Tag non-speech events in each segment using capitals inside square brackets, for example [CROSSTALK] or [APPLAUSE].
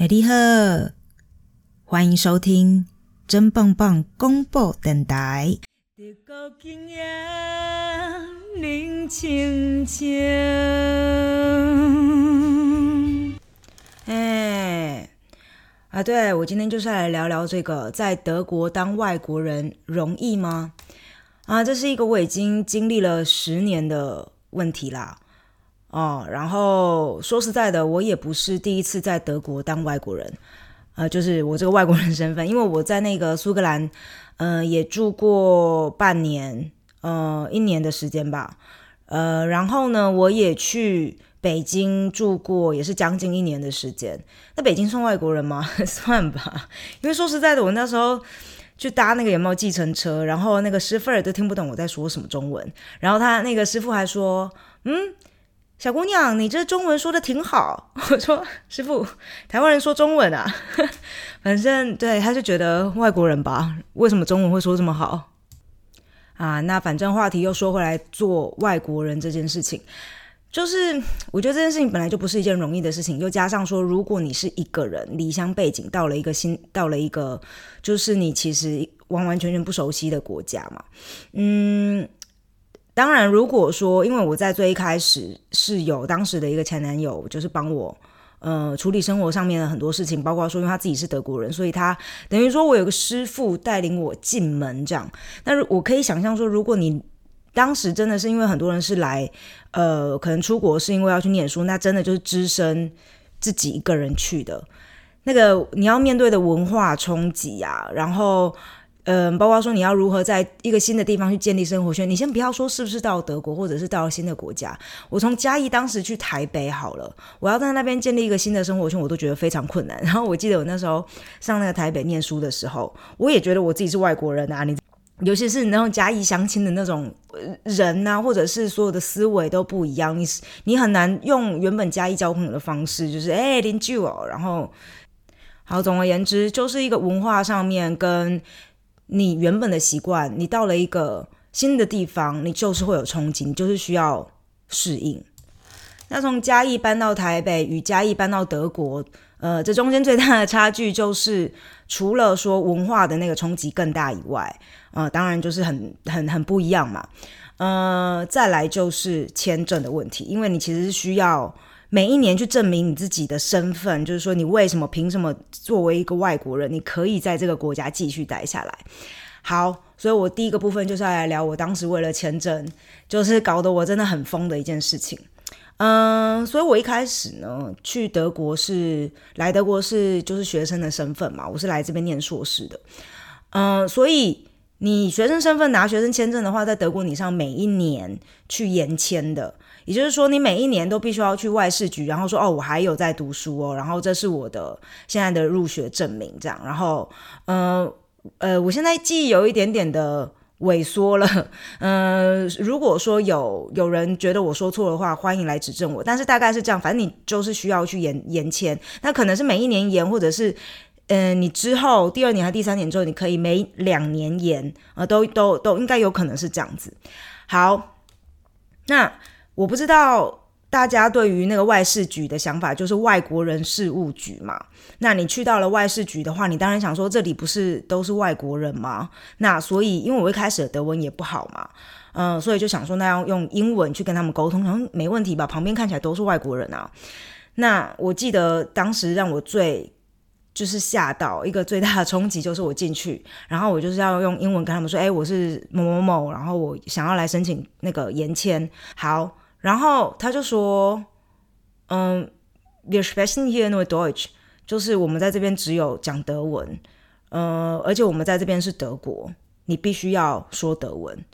哎，你好，欢迎收听真棒棒公布电台。哎，啊，对我今天就是来聊聊这个，在德国当外国人容易吗？啊，这是一个我已经经历了十年的问题啦。哦，然后说实在的，我也不是第一次在德国当外国人，呃，就是我这个外国人身份，因为我在那个苏格兰，嗯，也住过半年，呃，一年的时间吧，呃，然后呢，我也去北京住过，也是将近一年的时间。那北京算外国人吗？[LAUGHS] 算吧，因为说实在的，我那时候去搭那个有没有计程车，然后那个师傅都听不懂我在说什么中文，然后他那个师傅还说，嗯。小姑娘，你这中文说的挺好。[LAUGHS] 我说师傅，台湾人说中文啊，[LAUGHS] 反正对，他就觉得外国人吧，为什么中文会说这么好啊？那反正话题又说回来，做外国人这件事情，就是我觉得这件事情本来就不是一件容易的事情，又加上说，如果你是一个人离乡背景到了一个新，到了一个就是你其实完完全全不熟悉的国家嘛，嗯。当然，如果说因为我在最一开始是有当时的一个前男友，就是帮我呃处理生活上面的很多事情，包括说因为他自己是德国人，所以他等于说我有个师傅带领我进门这样。但是我可以想象说，如果你当时真的是因为很多人是来呃可能出国是因为要去念书，那真的就是只身自己一个人去的，那个你要面对的文化冲击啊，然后。嗯，包括说你要如何在一个新的地方去建立生活圈。你先不要说是不是到德国，或者是到了新的国家。我从嘉义当时去台北好了，我要在那边建立一个新的生活圈，我都觉得非常困难。然后我记得我那时候上那个台北念书的时候，我也觉得我自己是外国人啊。你尤其是那种嘉义相亲的那种人呐，或者是所有的思维都不一样，你你很难用原本嘉义交朋友的方式，就是哎邻居哦。然后好，总而言之，就是一个文化上面跟。你原本的习惯，你到了一个新的地方，你就是会有冲击，你就是需要适应。那从嘉义搬到台北，与嘉义搬到德国，呃，这中间最大的差距就是，除了说文化的那个冲击更大以外，呃，当然就是很很很不一样嘛。呃，再来就是签证的问题，因为你其实是需要。每一年去证明你自己的身份，就是说你为什么、凭什么作为一个外国人，你可以在这个国家继续待下来。好，所以我第一个部分就是要来聊我当时为了签证，就是搞得我真的很疯的一件事情。嗯，所以我一开始呢去德国是来德国是就是学生的身份嘛，我是来这边念硕士的。嗯，所以你学生身份拿学生签证的话，在德国你是要每一年去延签的。也就是说，你每一年都必须要去外事局，然后说哦，我还有在读书哦，然后这是我的现在的入学证明，这样，然后，呃，呃，我现在记忆有一点点的萎缩了，[LAUGHS] 嗯，如果说有有人觉得我说错的话，欢迎来指正我，但是大概是这样，反正你就是需要去延延签，那可能是每一年延，或者是，嗯，你之后第二年和第三年之后，你可以每两年延，啊，都都都应该有可能是这样子。好，那。我不知道大家对于那个外事局的想法，就是外国人事务局嘛。那你去到了外事局的话，你当然想说这里不是都是外国人吗？那所以，因为我一开始的德文也不好嘛，嗯，所以就想说那要用英文去跟他们沟通，好像没问题吧？旁边看起来都是外国人啊。那我记得当时让我最就是吓到一个最大的冲击，就是我进去，然后我就是要用英文跟他们说：“哎，我是某某某，然后我想要来申请那个延签。”好。然后他就说：“嗯，wir sprechen hier nur Deutsch，就是我们在这边只有讲德文，呃，而且我们在这边是德国，你必须要说德文。”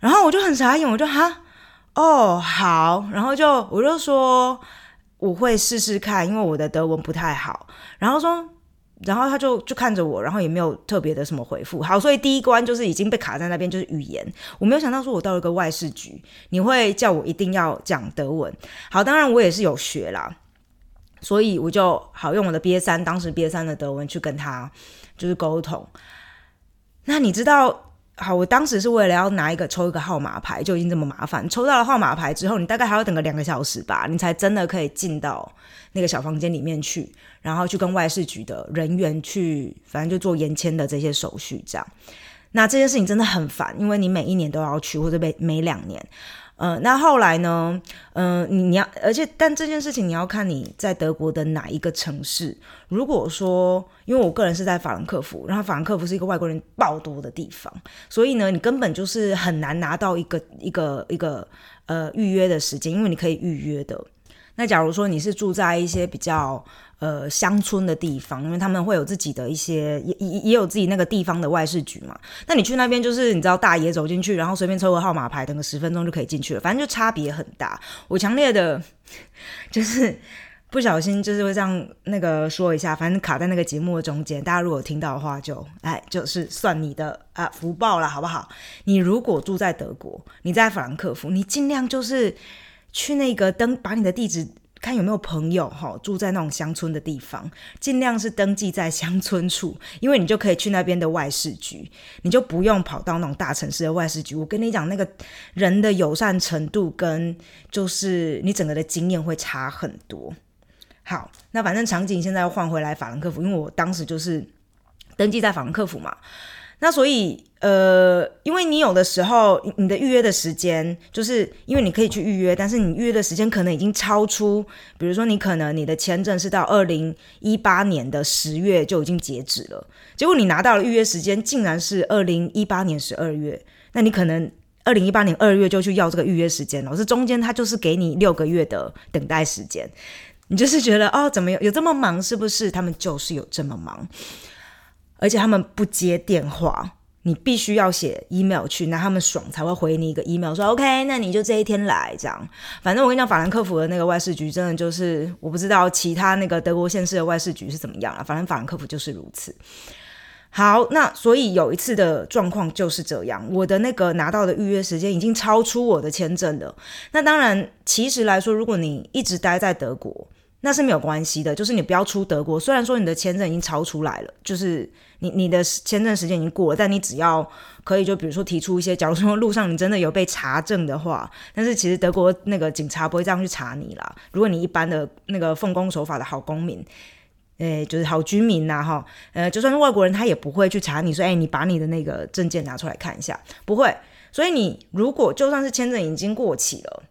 然后我就很傻眼，我就哈，哦，好，然后就我就说我会试试看，因为我的德文不太好。然后说。然后他就就看着我，然后也没有特别的什么回复。好，所以第一关就是已经被卡在那边，就是语言。我没有想到说我到了一个外事局，你会叫我一定要讲德文。好，当然我也是有学啦，所以我就好用我的 B 三，当时 B 三的德文去跟他就是沟通。那你知道，好，我当时是为了要拿一个抽一个号码牌，就已经这么麻烦。抽到了号码牌之后，你大概还要等个两个小时吧，你才真的可以进到那个小房间里面去，然后去跟外事局的人员去，反正就做延签的这些手续，这样。那这件事情真的很烦，因为你每一年都要去，或者每每两年。呃，那后来呢？嗯，你你要，而且但这件事情你要看你在德国的哪一个城市。如果说，因为我个人是在法兰克福，然后法兰克福是一个外国人爆多的地方，所以呢，你根本就是很难拿到一个一个一个呃预约的时间，因为你可以预约的。那假如说你是住在一些比较呃乡村的地方，因为他们会有自己的一些也也也有自己那个地方的外事局嘛，那你去那边就是你知道大爷走进去，然后随便抽个号码牌，等个十分钟就可以进去了，反正就差别很大。我强烈的，[LAUGHS] 就是不小心就是会这样那个说一下，反正卡在那个节目的中间，大家如果听到的话，就哎就是算你的啊福报了，好不好？你如果住在德国，你在法兰克福，你尽量就是。去那个登，把你的地址看有没有朋友哈，住在那种乡村的地方，尽量是登记在乡村处，因为你就可以去那边的外事局，你就不用跑到那种大城市的外事局。我跟你讲，那个人的友善程度跟就是你整个的经验会差很多。好，那反正场景现在要换回来法兰克福，因为我当时就是登记在法兰克福嘛。那所以，呃，因为你有的时候你的预约的时间，就是因为你可以去预约，但是你预约的时间可能已经超出，比如说你可能你的签证是到二零一八年的十月就已经截止了，结果你拿到了预约时间竟然是二零一八年十二月，那你可能二零一八年二月就去要这个预约时间了，是中间他就是给你六个月的等待时间，你就是觉得哦，怎么有有这么忙？是不是他们就是有这么忙？而且他们不接电话，你必须要写 email 去，那他们爽才会回你一个 email 说 OK，那你就这一天来这样。反正我跟你讲，法兰克福的那个外事局真的就是，我不知道其他那个德国县市的外事局是怎么样了，反正法兰克福就是如此。好，那所以有一次的状况就是这样，我的那个拿到的预约时间已经超出我的签证了。那当然，其实来说，如果你一直待在德国，那是没有关系的，就是你不要出德国。虽然说你的签证已经超出来了，就是你你的签证时间已经过了，但你只要可以，就比如说提出一些，假如说路上你真的有被查证的话，但是其实德国那个警察不会这样去查你啦。如果你一般的那个奉公守法的好公民，诶，就是好居民呐，哈，呃，就算是外国人，他也不会去查你说，哎，你把你的那个证件拿出来看一下，不会。所以你如果就算是签证已经过期了，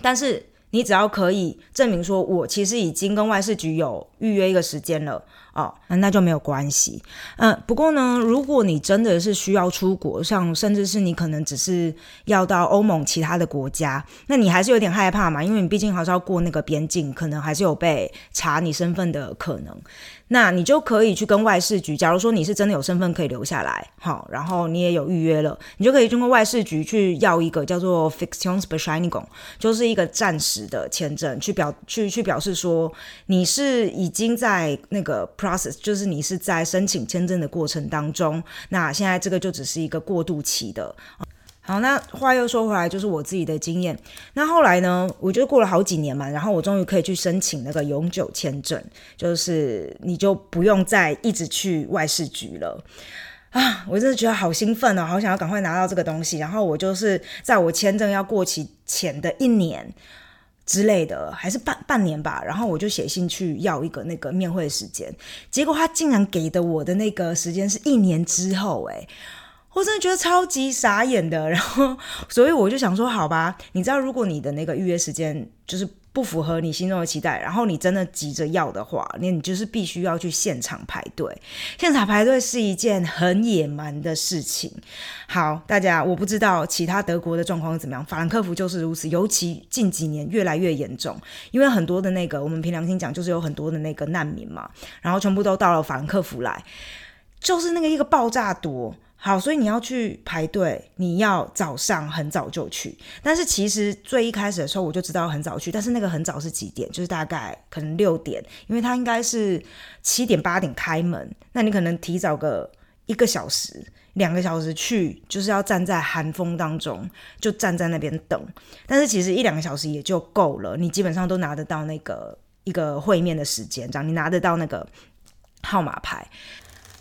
但是你只要可以证明说，我其实已经跟外事局有预约一个时间了哦，那就没有关系。嗯，不过呢，如果你真的是需要出国，像甚至是你可能只是要到欧盟其他的国家，那你还是有点害怕嘛，因为你毕竟还是要过那个边境，可能还是有被查你身份的可能。那你就可以去跟外事局，假如说你是真的有身份可以留下来，好，然后你也有预约了，你就可以通过外事局去要一个叫做 Fixion Specialnigon，就是一个暂时的签证，去表去去表示说你是已经在那个 process，就是你是在申请签证的过程当中，那现在这个就只是一个过渡期的。好，那话又说回来，就是我自己的经验。那后来呢，我觉得过了好几年嘛，然后我终于可以去申请那个永久签证，就是你就不用再一直去外事局了啊！我真的觉得好兴奋哦，好想要赶快拿到这个东西。然后我就是在我签证要过期前的一年之类的，还是半半年吧，然后我就写信去要一个那个面会时间，结果他竟然给的我的那个时间是一年之后，诶。我真的觉得超级傻眼的，然后，所以我就想说，好吧，你知道，如果你的那个预约时间就是不符合你心中的期待，然后你真的急着要的话，那你就是必须要去现场排队。现场排队是一件很野蛮的事情。好，大家，我不知道其他德国的状况怎么样，法兰克福就是如此，尤其近几年越来越严重，因为很多的那个，我们凭良心讲，就是有很多的那个难民嘛，然后全部都到了法兰克福来，就是那个一个爆炸多。好，所以你要去排队，你要早上很早就去。但是其实最一开始的时候，我就知道很早去。但是那个很早是几点？就是大概可能六点，因为它应该是七点八点开门。那你可能提早个一个小时、两个小时去，就是要站在寒风当中，就站在那边等。但是其实一两个小时也就够了，你基本上都拿得到那个一个会面的时间，这样你拿得到那个号码牌。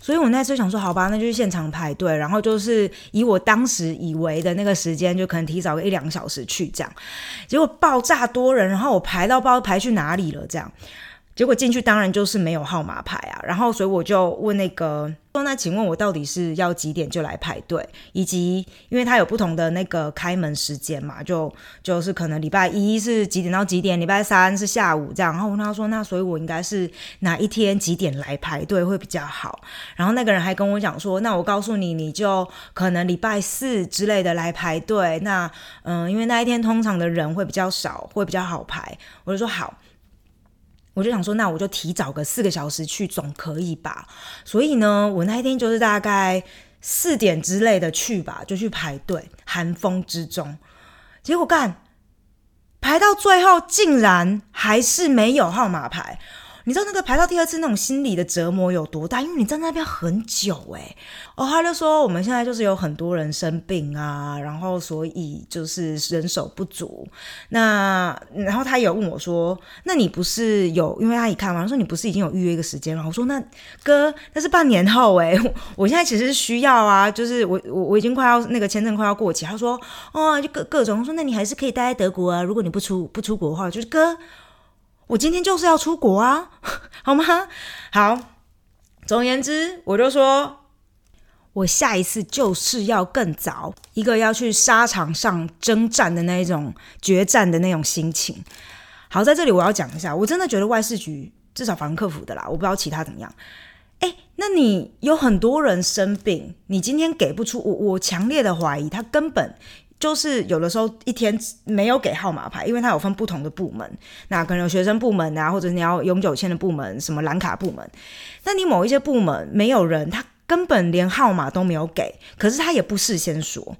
所以我那时候想说，好吧，那就是现场排队，然后就是以我当时以为的那个时间，就可能提早个一两个小时去这样。结果爆炸多人，然后我排到不知道排去哪里了，这样。结果进去当然就是没有号码牌啊，然后所以我就问那个说：“那请问我到底是要几点就来排队？以及因为它有不同的那个开门时间嘛，就就是可能礼拜一是几点到几点，礼拜三是下午这样。然后问他说：那所以我应该是哪一天几点来排队会比较好？然后那个人还跟我讲说：那我告诉你，你就可能礼拜四之类的来排队。那嗯，因为那一天通常的人会比较少，会比较好排。我就说好。”我就想说，那我就提早个四个小时去，总可以吧？所以呢，我那一天就是大概四点之类的去吧，就去排队，寒风之中，结果干排到最后，竟然还是没有号码牌。你知道那个排到第二次那种心理的折磨有多大？因为你在那边很久哎，哦，他就说我们现在就是有很多人生病啊，然后所以就是人手不足。那然后他有问我说：“那你不是有？因为他一看完说你不是已经有预约一个时间了？”我说：“那哥，那是半年后 [LAUGHS] 哎，我现在其实需要啊，就是我我我已经快要那个签证快要过期。”他说：“哦，就各各种说，那你还是可以待在德国啊，如果你不出不出国的话，就是哥。”我今天就是要出国啊，[LAUGHS] 好吗？好，总而言之，我就说，我下一次就是要更早，一个要去沙场上征战的那一种决战的那种心情。好，在这里我要讲一下，我真的觉得外事局至少防客服的啦，我不知道其他怎么样。哎，那你有很多人生病，你今天给不出，我我强烈的怀疑他根本。就是有的时候一天没有给号码牌，因为它有分不同的部门，那可能有学生部门啊，或者你要永久签的部门，什么蓝卡部门。那你某一些部门没有人，他根本连号码都没有给，可是他也不事先说。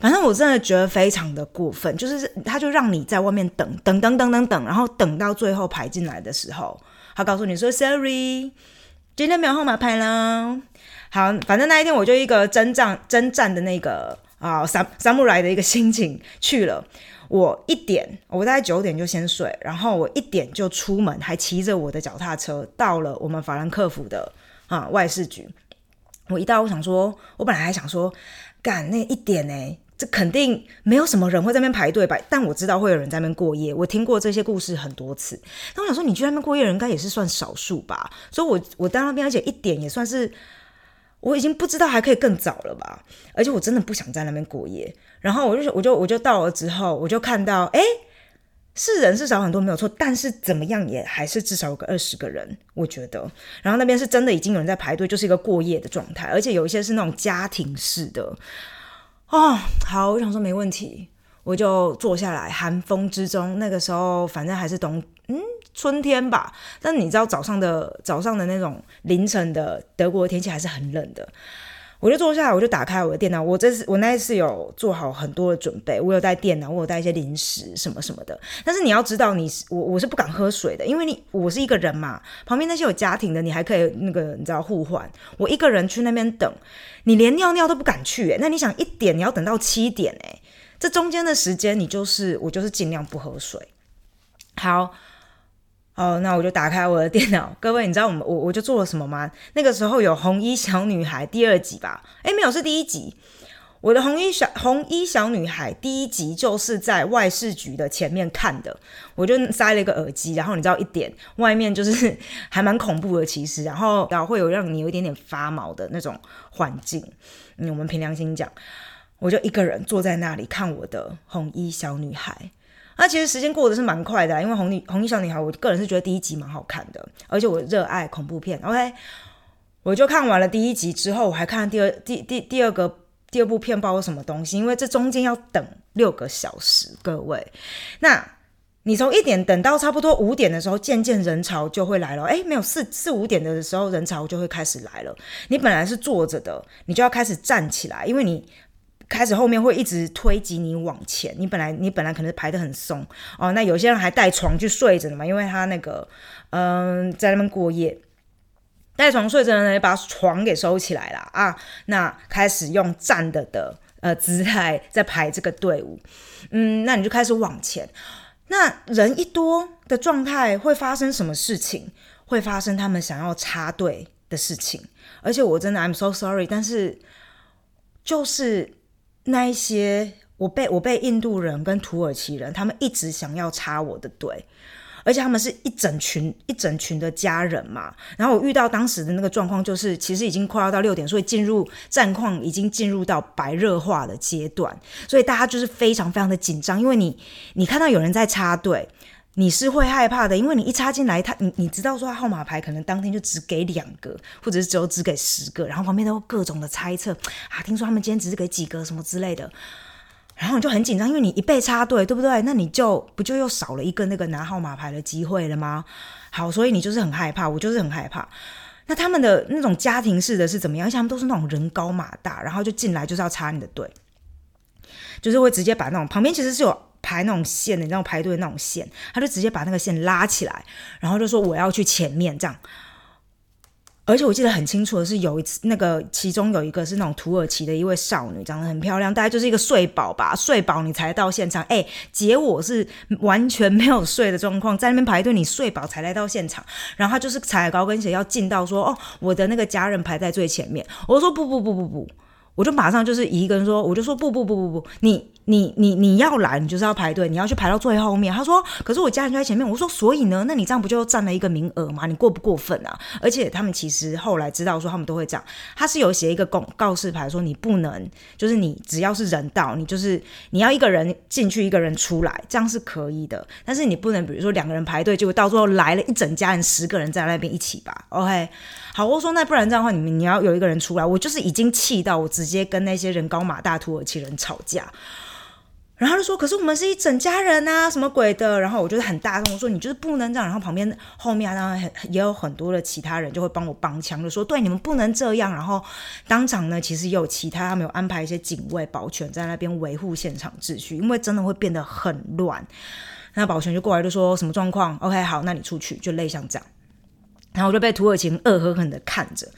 反正我真的觉得非常的过分，就是他就让你在外面等等等等等等，然后等到最后排进来的时候，他告诉你说：“Sorry，今天没有号码牌啦。”好，反正那一天我就一个征战征战的那个。啊，三三木来的一个心情去了。我一点，我大概九点就先睡，然后我一点就出门，还骑着我的脚踏车到了我们法兰克福的啊外事局。我一到，我想说，我本来还想说，干那一点呢，这肯定没有什么人会在那边排队吧？但我知道会有人在那边过夜，我听过这些故事很多次。那我想说，你去那边过夜人，应该也是算少数吧？所以，我我到那边，而且一点也算是。我已经不知道还可以更早了吧，而且我真的不想在那边过夜。然后我就我就我就到了之后，我就看到，哎，是人是少很多没有错，但是怎么样也还是至少有个二十个人，我觉得。然后那边是真的已经有人在排队，就是一个过夜的状态，而且有一些是那种家庭式的。哦，好，我想说没问题，我就坐下来，寒风之中，那个时候反正还是冬，嗯。春天吧，但你知道早上的早上的那种凌晨的德国的天气还是很冷的。我就坐下来，我就打开我的电脑。我这次我那一次有做好很多的准备，我有带电脑，我有带一些零食什么什么的。但是你要知道，你我我是不敢喝水的，因为你我是一个人嘛，旁边那些有家庭的，你还可以那个你知道互换。我一个人去那边等，你连尿尿都不敢去，那你想一点你要等到七点诶，这中间的时间你就是我就是尽量不喝水。好。哦，那我就打开我的电脑。[LAUGHS] 各位，你知道我们我我就做了什么吗？那个时候有红衣小女孩第二集吧？诶，没有，是第一集。我的红衣小红衣小女孩第一集就是在外事局的前面看的。我就塞了一个耳机，然后你知道一点，外面就是 [LAUGHS] 还蛮恐怖的，其实，然后然后会有让你有一点点发毛的那种环境。嗯，我们凭良心讲，我就一个人坐在那里看我的红衣小女孩。那其实时间过得是蛮快的，因为红女红衣小女孩，我个人是觉得第一集蛮好看的，而且我热爱恐怖片。OK，我就看完了第一集之后，我还看第二第第第二个第二部片包括什么东西，因为这中间要等六个小时。各位，那你从一点等到差不多五点的时候，渐渐人潮就会来了。哎，没有四四五点的时候，人潮就会开始来了。你本来是坐着的，你就要开始站起来，因为你。开始后面会一直推挤你往前，你本来你本来可能排得很松哦，那有些人还带床去睡着的嘛，因为他那个嗯在那边过夜，带床睡着的人把床给收起来了啊，那开始用站的的呃姿态在排这个队伍，嗯，那你就开始往前，那人一多的状态会发生什么事情？会发生他们想要插队的事情。而且我真的 I'm so sorry，但是就是那一些我被我被印度人跟土耳其人他们一直想要插我的队。而且他们是一整群一整群的家人嘛，然后我遇到当时的那个状况，就是其实已经快要到六点，所以进入战况已经进入到白热化的阶段，所以大家就是非常非常的紧张，因为你你看到有人在插队，你是会害怕的，因为你一插进来，他你你知道说号码牌可能当天就只给两个，或者是只有只给十个，然后旁边都各种的猜测啊，听说他们今天只是给几个什么之类的。然后你就很紧张，因为你一被插队，对不对？那你就不就又少了一个那个拿号码牌的机会了吗？好，所以你就是很害怕，我就是很害怕。那他们的那种家庭式的是怎么样？而且他们都是那种人高马大，然后就进来就是要插你的队，就是会直接把那种旁边其实是有排那种线的，那种排队的那种线，他就直接把那个线拉起来，然后就说我要去前面这样。而且我记得很清楚的是，有一次那个其中有一个是那种土耳其的一位少女，长得很漂亮，大概就是一个睡饱吧，睡饱你才到现场。哎，姐我是完全没有睡的状况，在那边排队，你睡饱才来到现场。然后他就是踩高跟鞋要进到说，哦，我的那个家人排在最前面。我说不不不不不。我就马上就是一个人说，我就说不不不不不，你你你你要来，你就是要排队，你要去排到最后面。他说，可是我家人就在前面。我说，所以呢，那你这样不就占了一个名额吗？你过不过分啊？而且他们其实后来知道说，他们都会这样。他是有写一个公告示牌说，你不能，就是你只要是人到，你就是你要一个人进去，一个人出来，这样是可以的。但是你不能，比如说两个人排队，结果到最后来了一整家人，十个人在那边一起吧。OK。好，我说那不然这样的话，你们你要有一个人出来，我就是已经气到我直接跟那些人高马大土耳其人吵架，然后就说，可是我们是一整家人啊，什么鬼的？然后我就是很大声，我说你就是不能这样。然后旁边后面当然也有很多的其他人就会帮我帮腔，就说对你们不能这样。然后当场呢，其实也有其他他们有安排一些警卫保全在那边维护现场秩序，因为真的会变得很乱。那保全就过来就说什么状况？OK，好，那你出去，就类像这样。然后我就被土耳其恶狠狠的看着，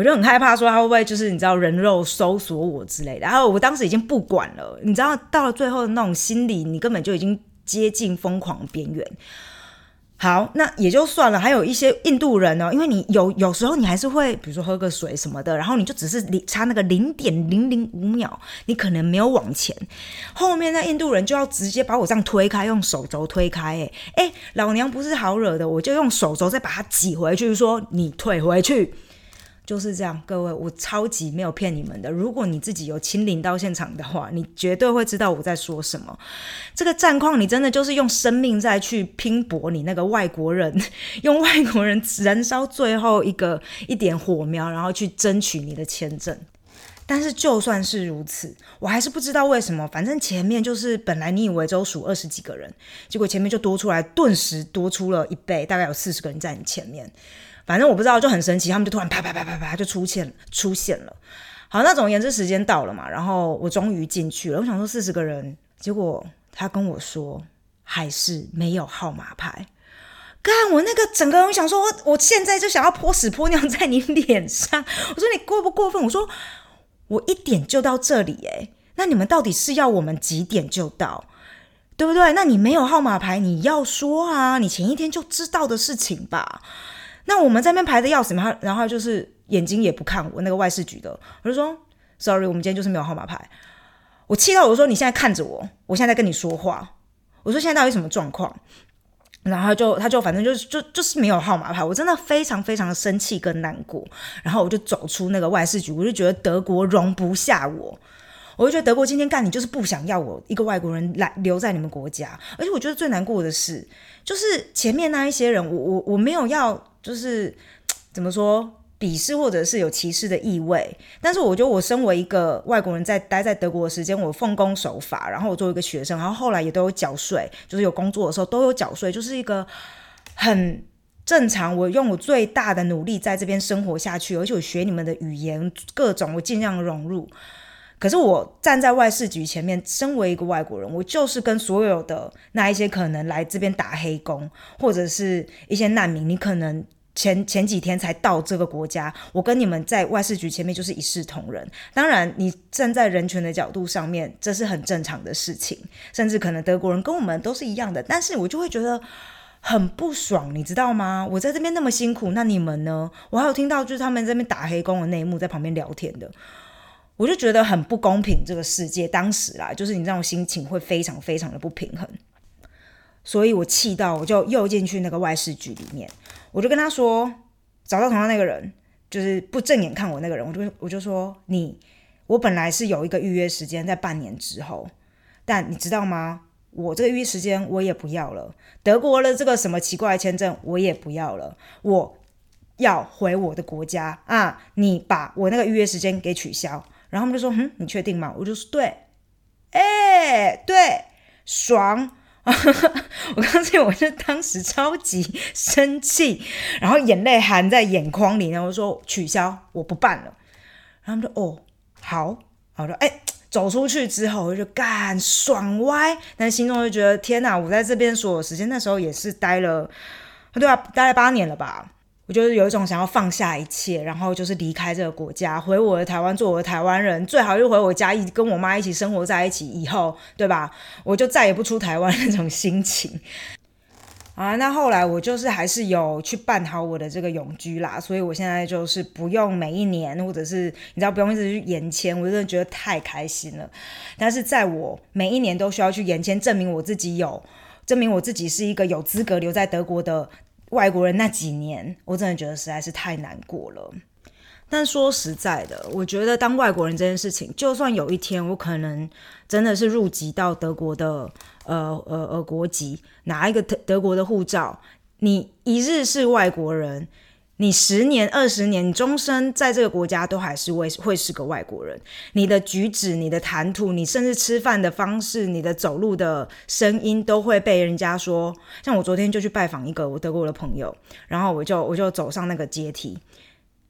我就很害怕，说他会不会就是你知道人肉搜索我之类的。然后我当时已经不管了，你知道到了最后的那种心理，你根本就已经接近疯狂边缘。好，那也就算了。还有一些印度人呢，因为你有有时候你还是会，比如说喝个水什么的，然后你就只是差那个零点零零五秒，你可能没有往前，后面那印度人就要直接把我这样推开，用手肘推开。哎哎，老娘不是好惹的，我就用手肘再把他挤回去，说你退回去。就是这样，各位，我超级没有骗你们的。如果你自己有亲临到现场的话，你绝对会知道我在说什么。这个战况，你真的就是用生命在去拼搏，你那个外国人用外国人燃烧最后一个一点火苗，然后去争取你的签证。但是就算是如此，我还是不知道为什么。反正前面就是本来你以为只有数二十几个人，结果前面就多出来，顿时多出了一倍，大概有四十个人在你前面。反正我不知道，就很神奇，他们就突然啪啪啪啪啪就出现出现了。好，那总而言之，时间到了嘛，然后我终于进去了。我想说四十个人，结果他跟我说还是没有号码牌。干，我那个整个人想说，我现在就想要泼屎泼尿在你脸上。我说你过不过分？我说我一点就到这里，诶，那你们到底是要我们几点就到？对不对？那你没有号码牌，你要说啊，你前一天就知道的事情吧。那我们在那边排的要死嘛，然后就是眼睛也不看我那个外事局的，我就说，sorry，我们今天就是没有号码牌。我气到我说，你现在看着我，我现在在跟你说话。我说现在到底什么状况？然后就他就反正就就就是没有号码牌，我真的非常非常的生气跟难过。然后我就走出那个外事局，我就觉得德国容不下我。我就觉得德国今天干你就是不想要我一个外国人来留在你们国家，而且我觉得最难过的是，就是前面那一些人，我我我没有要就是 [TSK] 怎么说鄙视或者是有歧视的意味，但是我觉得我身为一个外国人，在待在德国的时间，我奉公守法，然后我作为一个学生，然后后来也都有缴税，就是有工作的时候都有缴税，就是一个很正常。我用我最大的努力在这边生活下去，而且我学你们的语言，各种我尽量融入。可是我站在外事局前面，身为一个外国人，我就是跟所有的那一些可能来这边打黑工，或者是一些难民，你可能前前几天才到这个国家，我跟你们在外事局前面就是一视同仁。当然，你站在人权的角度上面，这是很正常的事情，甚至可能德国人跟我们都是一样的。但是我就会觉得很不爽，你知道吗？我在这边那么辛苦，那你们呢？我还有听到就是他们这边打黑工的内幕，在旁边聊天的，我就觉得很不公平。这个世界当时啦，就是你这种心情会非常非常的不平衡，所以我气到我就又进去那个外事局里面，我就跟他说，找到同样那个人，就是不正眼看我那个人，我就我就说你，我本来是有一个预约时间在半年之后，但你知道吗？我这个预约时间我也不要了，德国的这个什么奇怪签证我也不要了，我要回我的国家啊！你把我那个预约时间给取消。然后他们就说：“嗯，你确定吗？”我就说：“对。”哎，对，爽！[LAUGHS] 我刚才我就当时超级生气，然后眼泪含在眼眶里，然后说：“取消，我不办了。”然后他们说：“哦，好。”我说：“哎。”走出去之后，我就干爽歪，但心中就觉得天哪！我在这边所有时间，那时候也是待了，对啊，待了八年了吧？我就是有一种想要放下一切，然后就是离开这个国家，回我的台湾，做我的台湾人，最好就回我家，一跟我妈一起生活在一起，以后对吧？我就再也不出台湾 [LAUGHS] 那种心情。啊，那后来我就是还是有去办好我的这个永居啦，所以我现在就是不用每一年，或者是你知道不用一直去延签，我真的觉得太开心了。但是在我每一年都需要去延签，证明我自己有，证明我自己是一个有资格留在德国的外国人那几年，我真的觉得实在是太难过了。但说实在的，我觉得当外国人这件事情，就算有一天我可能真的是入籍到德国的。呃呃呃，国籍拿一个德德国的护照，你一日是外国人，你十年、二十年，终身在这个国家都还是会会是个外国人。你的举止、你的谈吐，你甚至吃饭的方式、你的走路的声音，都会被人家说。像我昨天就去拜访一个我德国的朋友，然后我就我就走上那个阶梯，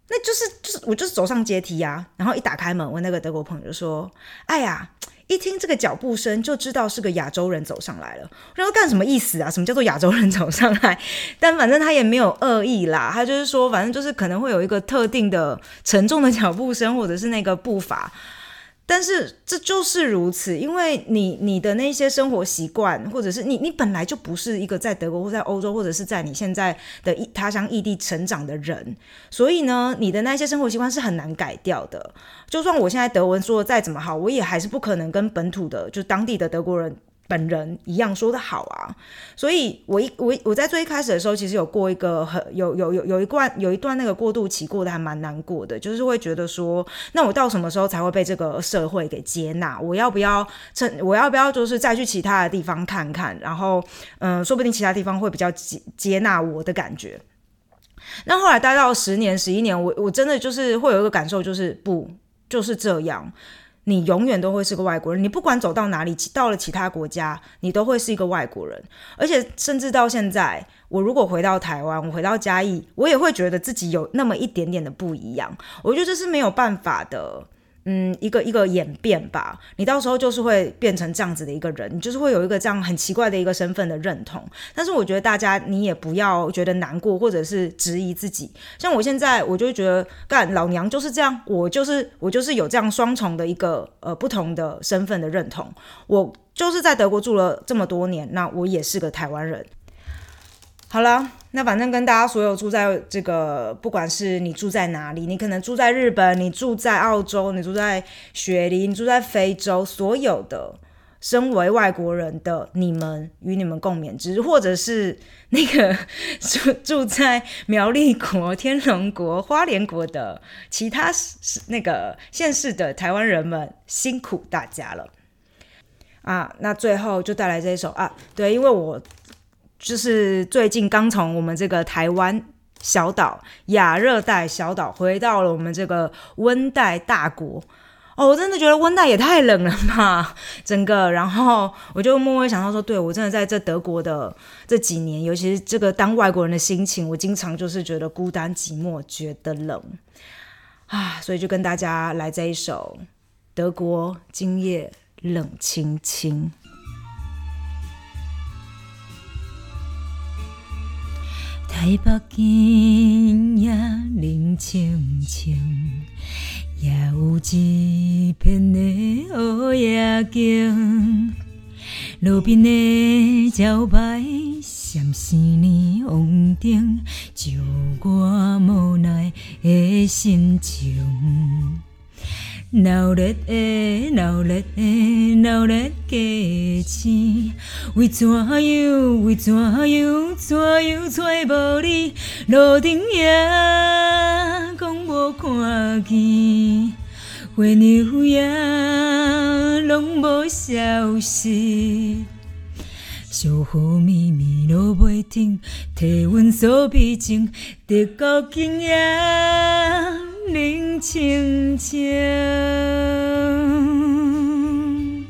那就是就是我就是走上阶梯呀，然后一打开门，我那个德国朋友就说：“哎呀。”一听这个脚步声就知道是个亚洲人走上来了。我说干什么意思啊？什么叫做亚洲人走上来？但反正他也没有恶意啦，他就是说，反正就是可能会有一个特定的沉重的脚步声，或者是那个步伐。但是这就是如此，因为你你的那些生活习惯，或者是你你本来就不是一个在德国或在欧洲，或者是在你现在的异他乡异地成长的人，所以呢，你的那些生活习惯是很难改掉的。就算我现在德文说的再怎么好，我也还是不可能跟本土的就当地的德国人。本人一样说的好啊，所以我一我我在最一开始的时候，其实有过一个很有有有有一段有一段那个过渡期，过得还蛮难过的，就是会觉得说，那我到什么时候才会被这个社会给接纳？我要不要趁我要不要就是再去其他的地方看看？然后嗯，说不定其他地方会比较接接纳我的感觉。那后来待到十年十一年，我我真的就是会有一个感受，就是不就是这样。你永远都会是个外国人，你不管走到哪里，到了其他国家，你都会是一个外国人。而且，甚至到现在，我如果回到台湾，我回到嘉义，我也会觉得自己有那么一点点的不一样。我觉得这是没有办法的。嗯，一个一个演变吧，你到时候就是会变成这样子的一个人，你就是会有一个这样很奇怪的一个身份的认同。但是我觉得大家你也不要觉得难过，或者是质疑自己。像我现在，我就觉得干老娘就是这样，我就是我就是有这样双重的一个呃不同的身份的认同。我就是在德国住了这么多年，那我也是个台湾人。好了，那反正跟大家所有住在这个，不管是你住在哪里，你可能住在日本，你住在澳洲，你住在雪梨，你住在非洲，所有的身为外国人的你们，与你们共勉之，或者是那个住住在苗栗国、天龙国、花莲国的其他那个县市的台湾人们，辛苦大家了啊！那最后就带来这一首啊，对，因为我。就是最近刚从我们这个台湾小岛亚热带小岛回到了我们这个温带大国。哦，我真的觉得温带也太冷了嘛，[LAUGHS] 整个，然后我就默默想到说，对我真的在这德国的这几年，尤其是这个当外国人的心情，我经常就是觉得孤单寂寞，觉得冷。啊，所以就跟大家来这一首《德国今夜冷清清》。台北今夜冷清清，也有一片的雨夜景。路边的招牌闪四年王顶，就我无奈的心情。闹热的，闹热的，闹热街市，为怎样，为怎样，怎样找无你？路灯也讲无看见，花牛也拢无消息。小雨绵绵落袂停，替阮锁悲情，直到今夜冷清清。